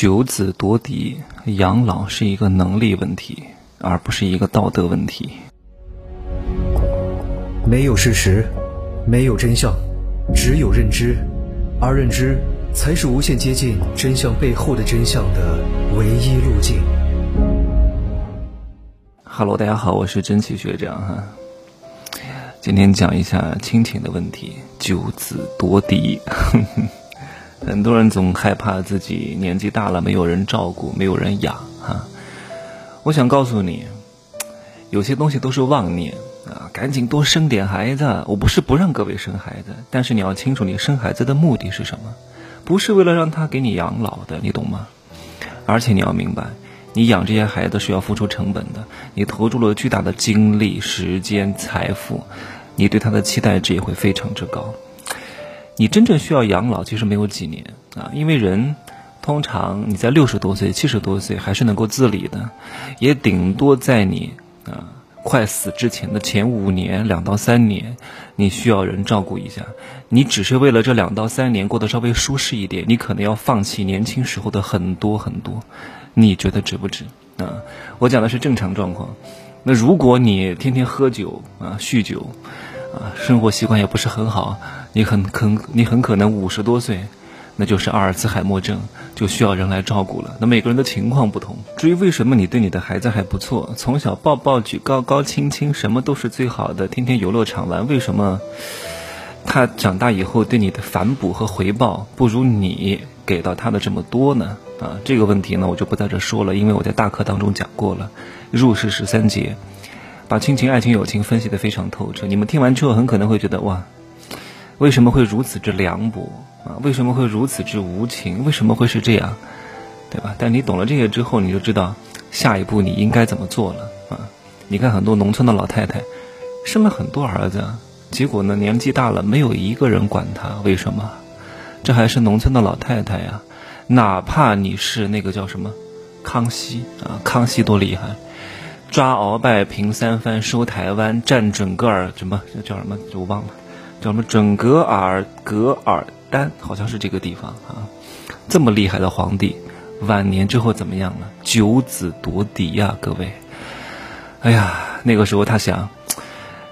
九子夺嫡，养老是一个能力问题，而不是一个道德问题。没有事实，没有真相，只有认知，而认知才是无限接近真相背后的真相的唯一路径。Hello，大家好，我是真奇学长哈。今天讲一下亲情的问题，九子夺嫡。很多人总害怕自己年纪大了没有人照顾，没有人养哈。我想告诉你，有些东西都是妄念啊，赶紧多生点孩子。我不是不让各位生孩子，但是你要清楚，你生孩子的目的是什么？不是为了让他给你养老的，你懂吗？而且你要明白，你养这些孩子是要付出成本的，你投入了巨大的精力、时间、财富，你对他的期待值也会非常之高。你真正需要养老，其实没有几年啊，因为人通常你在六十多岁、七十多岁还是能够自理的，也顶多在你啊快死之前的前五年、两到三年，你需要人照顾一下。你只是为了这两到三年过得稍微舒适一点，你可能要放弃年轻时候的很多很多。你觉得值不值啊？我讲的是正常状况。那如果你天天喝酒啊、酗酒。啊，生活习惯也不是很好，你很可你很可能五十多岁，那就是阿尔茨海默症，就需要人来照顾了。那每个人的情况不同。至于为什么你对你的孩子还不错，从小抱抱举高高亲亲，什么都是最好的，天天游乐场玩，为什么他长大以后对你的反哺和回报不如你给到他的这么多呢？啊，这个问题呢，我就不在这说了，因为我在大课当中讲过了，入世十三节。把亲情、爱情、友情分析得非常透彻，你们听完之后很可能会觉得哇，为什么会如此之凉薄啊？为什么会如此之无情？为什么会是这样，对吧？但你懂了这些之后，你就知道下一步你应该怎么做了啊！你看很多农村的老太太生了很多儿子，结果呢年纪大了没有一个人管她，为什么？这还是农村的老太太呀！哪怕你是那个叫什么康熙啊，康熙多厉害！抓鳌拜平三藩收台湾占准噶尔什么叫什么我忘了，叫什么准噶尔噶尔丹好像是这个地方啊，这么厉害的皇帝，晚年之后怎么样了？九子夺嫡呀，各位！哎呀，那个时候他想，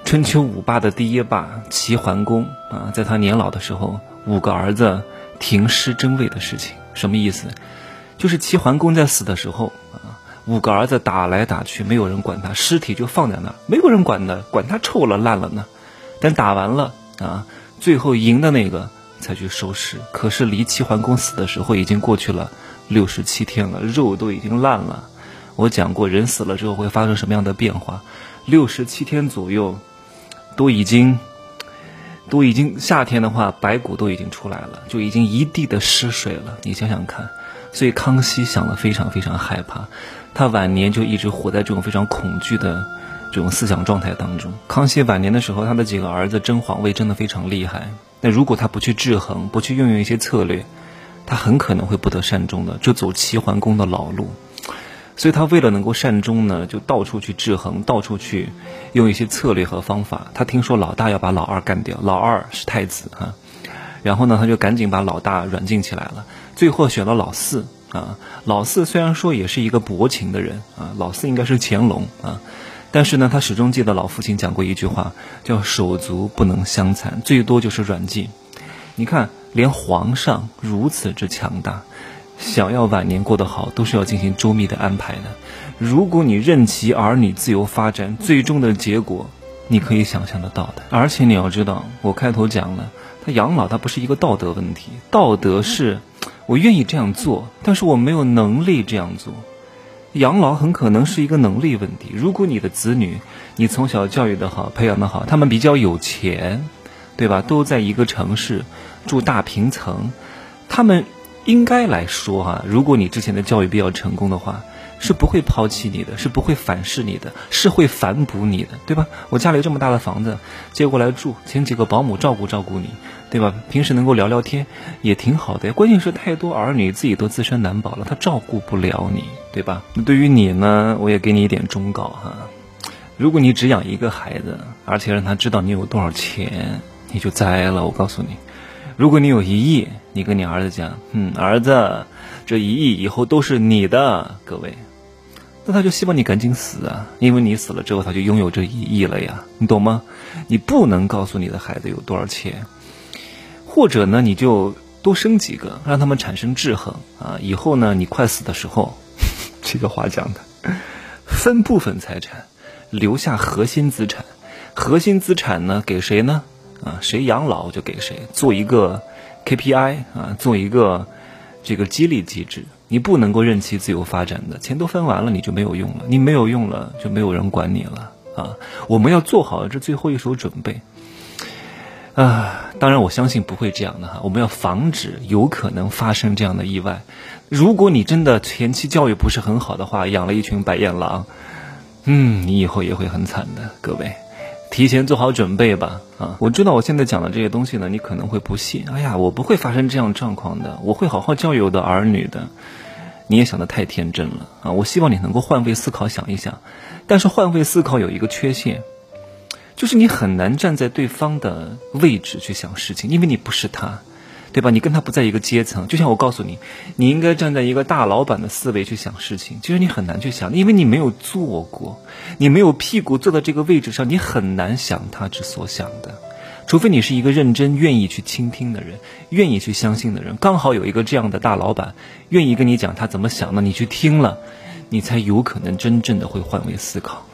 春秋五霸的第一霸齐桓公啊，在他年老的时候，五个儿子停尸争位的事情，什么意思？就是齐桓公在死的时候。五个儿子打来打去，没有人管他，尸体就放在那儿，没有人管的，管他臭了烂了呢。等打完了啊，最后赢的那个才去收尸。可是离齐桓公死的时候已经过去了六十七天了，肉都已经烂了。我讲过，人死了之后会发生什么样的变化？六十七天左右，都已经都已经夏天的话，白骨都已经出来了，就已经一地的尸水了。你想想看。所以康熙想了非常非常害怕，他晚年就一直活在这种非常恐惧的这种思想状态当中。康熙晚年的时候，他的几个儿子争皇位争得非常厉害。那如果他不去制衡，不去运用一些策略，他很可能会不得善终的，就走齐桓公的老路。所以他为了能够善终呢，就到处去制衡，到处去用一些策略和方法。他听说老大要把老二干掉，老二是太子啊。然后呢，他就赶紧把老大软禁起来了，最后选了老四啊。老四虽然说也是一个薄情的人啊，老四应该是乾隆啊，但是呢，他始终记得老父亲讲过一句话，叫手足不能相残，最多就是软禁。你看，连皇上如此之强大，想要晚年过得好，都是要进行周密的安排的。如果你任其儿女自由发展，最终的结果，你可以想象得到的。而且你要知道，我开头讲了。他养老，他不是一个道德问题。道德是，我愿意这样做，但是我没有能力这样做。养老很可能是一个能力问题。如果你的子女，你从小教育的好，培养的好，他们比较有钱，对吧？都在一个城市，住大平层，他们应该来说哈，如果你之前的教育比较成功的话。是不会抛弃你的，是不会反噬你的，是会反哺你的，对吧？我家里有这么大的房子，接过来住，请几个保姆照顾照顾你，对吧？平时能够聊聊天，也挺好的呀。关键是太多儿女自己都自身难保了，他照顾不了你，对吧？那对于你呢，我也给你一点忠告哈。如果你只养一个孩子，而且让他知道你有多少钱，你就栽了。我告诉你，如果你有一亿，你跟你儿子讲，嗯，儿子。这一亿以后都是你的，各位。那他就希望你赶紧死啊，因为你死了之后，他就拥有这一亿了呀，你懂吗？你不能告诉你的孩子有多少钱，或者呢，你就多生几个，让他们产生制衡啊。以后呢，你快死的时候，这个话讲的，分部分财产，留下核心资产，核心资产呢给谁呢？啊，谁养老就给谁，做一个 KPI 啊，做一个这个激励机制。你不能够任其自由发展的，钱都分完了，你就没有用了，你没有用了，就没有人管你了啊！我们要做好这最后一手准备啊！当然，我相信不会这样的哈，我们要防止有可能发生这样的意外。如果你真的前期教育不是很好的话，养了一群白眼狼，嗯，你以后也会很惨的，各位。提前做好准备吧，啊！我知道我现在讲的这些东西呢，你可能会不信。哎呀，我不会发生这样状况的，我会好好教育我的儿女的。你也想的太天真了啊！我希望你能够换位思考，想一想。但是换位思考有一个缺陷，就是你很难站在对方的位置去想事情，因为你不是他。对吧？你跟他不在一个阶层，就像我告诉你，你应该站在一个大老板的思维去想事情。其实你很难去想，因为你没有做过，你没有屁股坐在这个位置上，你很难想他之所想的。除非你是一个认真、愿意去倾听的人，愿意去相信的人。刚好有一个这样的大老板，愿意跟你讲他怎么想的，你去听了，你才有可能真正的会换位思考。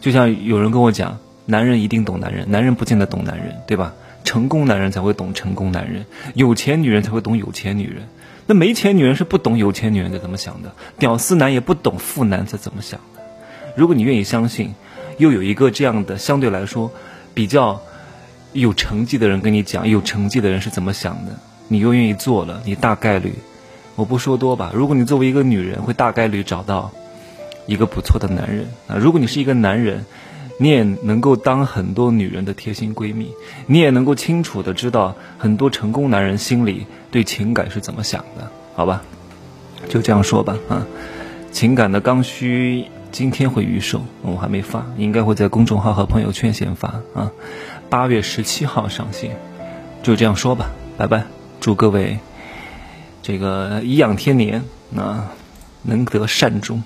就像有人跟我讲，男人一定懂男人，男人不见得懂男人，对吧？成功男人才会懂成功男人，有钱女人才会懂有钱女人。那没钱女人是不懂有钱女人的怎么想的，屌丝男也不懂富男是怎么想的。如果你愿意相信，又有一个这样的相对来说比较有成绩的人跟你讲有成绩的人是怎么想的，你又愿意做了，你大概率，我不说多吧。如果你作为一个女人，会大概率找到一个不错的男人啊。如果你是一个男人。你也能够当很多女人的贴心闺蜜，你也能够清楚的知道很多成功男人心里对情感是怎么想的，好吧？就这样说吧，啊，情感的刚需今天会预售，我还没发，应该会在公众号和朋友圈先发啊，八月十七号上线，就这样说吧，拜拜，祝各位这个颐养天年啊，能得善终。